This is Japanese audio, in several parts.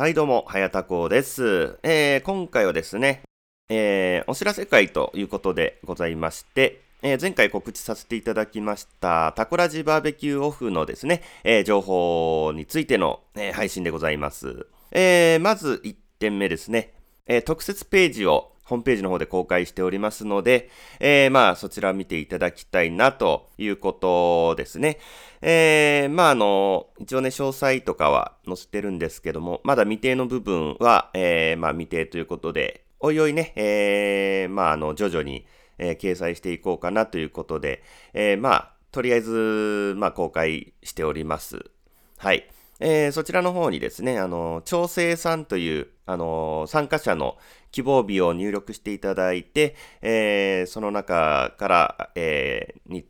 はい、どうも、はやたこです。えー、今回はですね、えー、お知らせ会ということでございまして、えー前回告知させていただきました、タコラジバーベキューオフのですね、えー情報についての、えー配信でございます。えーまず1点目ですね、えー特設ページをホームページの方で公開しておりますので、えーまあそちらを見ていただきたいなということですね。えーまああの、一応ね、詳細とかは載せてるんですけども、まだ未定の部分は、えーまあ未定ということで、おいおいね、えーまああの、徐々に、えー掲載していこうかなということで、えーまあ、とりあえず、まあ公開しております。はい。えーそちらの方にですね、あの、調整さんという、あの、参加者の希望日を入力していただいて、えーその中から、えー日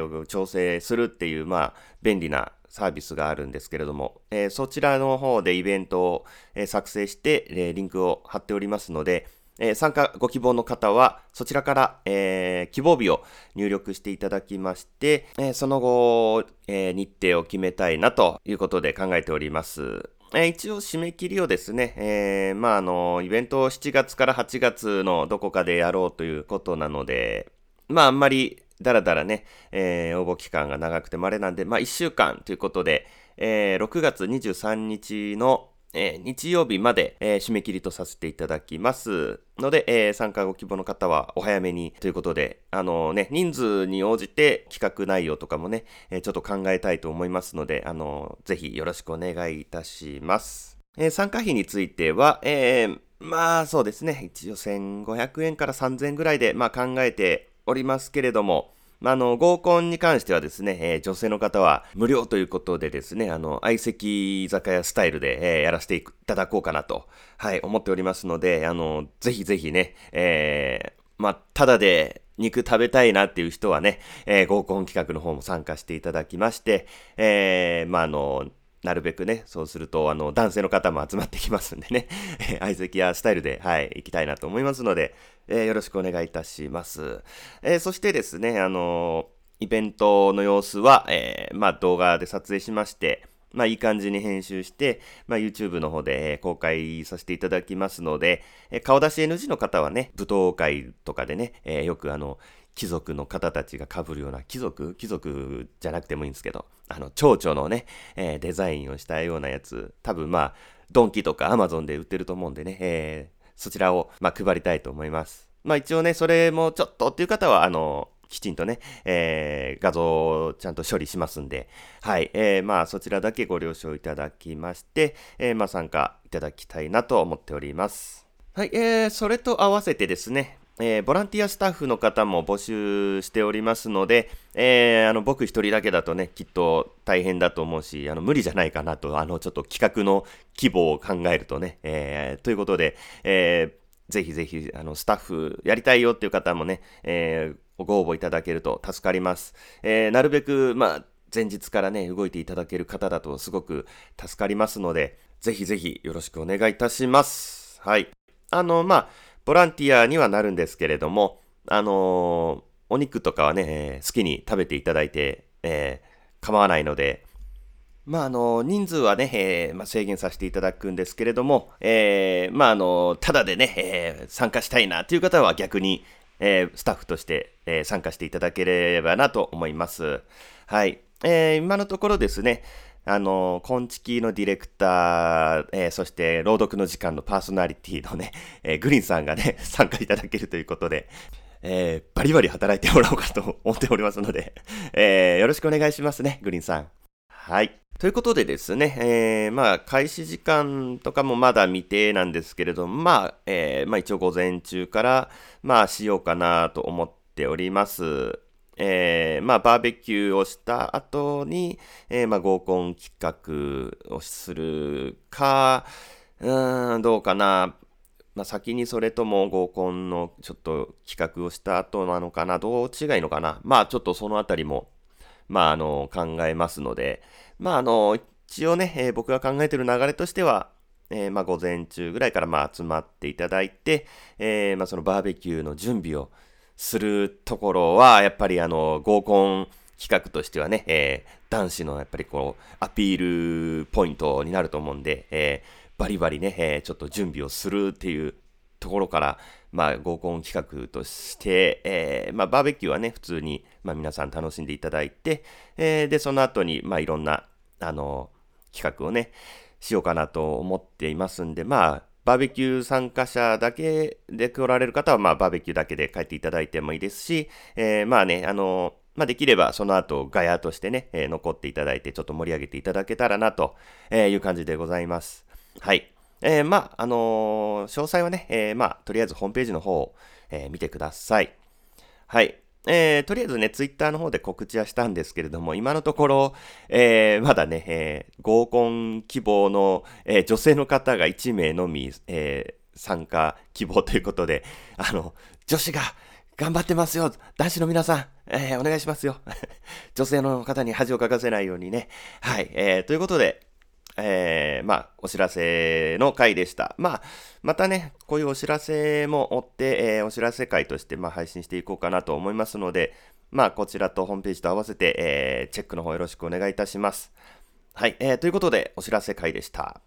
程を調整するっていう、まあ、便利なサービスがあるんですけれども、えそちらの方でイベントを、え作成して、えリンクを貼っておりますので、えー参加ご希望の方は、そちらから、えー希望日を入力していただきまして、えーその後、え日程を決めたいなということで考えております。え一応締め切りをですね、えまああの、イベントを7月から8月のどこかでやろうということなので、まああんまりだらだらね、え応募期間が長くてまれなんで、まあ1週間ということで、えー6月23日の、えー日曜日まで、えー締め切りとさせていただきますので、えー参加ご希望の方はお早めにということで、あのね、人数に応じて企画内容とかもね、えーちょっと考えたいと思いますので、あのぜひよろしくお願いいたします。えー参加費については、えーまあそうですね、一応1500円から3000円ぐらいで、まあ、考えておりますけれども、まあ、の、合コンに関してはですね、えー女性の方は無料ということでですね、あの、相席居酒屋スタイルで、えーやらせていただこうかなと、はい、思っておりますので、あの、ぜひぜひね、えーまあ、ただで肉食べたいなっていう人はね、えー合コン企画の方も参加していただきまして、えーまあ、の、なるべくね、そうすると、あの、男性の方も集まってきますんでね、相席やスタイルで、はい、行きたいなと思いますので、えーよろしくお願いいたします。えーそしてですね、あのイベントの様子は、えまあ、動画で撮影しまして、まあ、いい感じに編集して、まあ、YouTube の方で、公開させていただきますので、え顔出し NG の方はね、舞踏会とかでね、えよくあの、貴族の方たちが被るような、貴族？貴族じゃなくてもいいんですけど、あの、蝶々のね、えーデザインをしたようなやつ、多分まあ、ドンキとか Amazon で売ってると思うんでね、えそちらを、まあ、配りたいと思います。まあ、一応ね、それもちょっとっていう方は、あの、きちんとね、えー画像をちゃんと処理しますんで、はい、えーまあ、そちらだけご了承いただきまして、えーまあ、参加いただきたいなと思っております。はい、えー、それと合わせてですね、えーボランティアスタッフの方も募集しておりますので、えーあの僕一人だけだとね、きっと大変だと思うし、あの無理じゃないかなと、あのちょっと企画の規模を考えるとね、えーということで、えーぜひぜひ、あの、スタッフやりたいよっていう方もね、えーご応募いただけると助かります。えーなるべく、まあ、前日からね、動いていただける方だとすごく助かりますので、ぜひぜひよろしくお願いいたします。はい。あの、まあ、ボランティアにはなるんですけれども、あのーお肉とかはね、好きに食べていただいて、えー構わないので、まあ、あの、人数はね、えーまあ、制限させていただくんですけれども、えーまあ、あの、ただでね、えー参加したいなという方は逆に、えースタッフとして、えー参加していただければなと思います。はい。えー今のところですね、あの、コンチキのディレクター、えーそして朗読の時間のパーソナリティのね、えーグリーンさんがね、参加いただけるということで、えーバリバリ働いてもらおうかと思っておりますので、えーよろしくお願いしますね、グリーンさん。はい。ということでですね、えーまあ、開始時間とかもまだ未定なんですけれども、まあ、えーまあ一応午前中から、まあしようかなと思っております。えーまあ、バーベキューをした後に、えーまあ、合コン企画をするか、うーん、どうかな。まあ、先にそれとも合コンのちょっと企画をした後なのかな。どう違いのかな。まあ、ちょっとそのあたりも、まあ、あの、考えますので、まあ、あの、一応ね、えー僕が考えてる流れとしては、えーまあ、午前中ぐらいからまあ集まっていただいて、えーまあ、そのバーベキューの準備をするところは、やっぱりあの、合コン企画としてはね、えー男子のやっぱりこう、アピールポイントになると思うんで、えーバリバリね、えー、ちょっと準備をするっていうところから、まあ、合コン企画として、えー、まあ、バーベキューはね、普通に、まあ、皆さん楽しんでいただいて、えー、で、その後に、まあ、いろんな、あの、企画をね、しようかなと思っていますんで、まあ、バーベキュー参加者だけで来られる方は、まあ、バーベキューだけで帰っていただいてもいいですし、えー、まあね、あのまあ、できればその後ガヤとしてね、えー、残っていただいてちょっと盛り上げていただけたらなという感じでございます。はい。えー、まあ、あの、詳細はね、え、まあ、とりあえずホームページの方を、え見てください。はい。えー、とりあえずね、ツイッターの方で告知はしたんですけれども、今のところ、えー、まだね、えー、合コン希望の、え女性の方が1名のみ、え参加希望ということで、あの、女子が頑張ってますよ男子の皆さん、えお願いしますよ 女性の方に恥をかかせないようにね。はい、えということで、えー、まあ、お知らせの回でした。まあ、またね、こういうお知らせも追って、えー、お知らせ回として、まあ、配信していこうかなと思いますので、まあ、こちらとホームページと合わせて、えー、チェックの方よろしくお願いいたします。はい、えー、ということで、お知らせ回でした。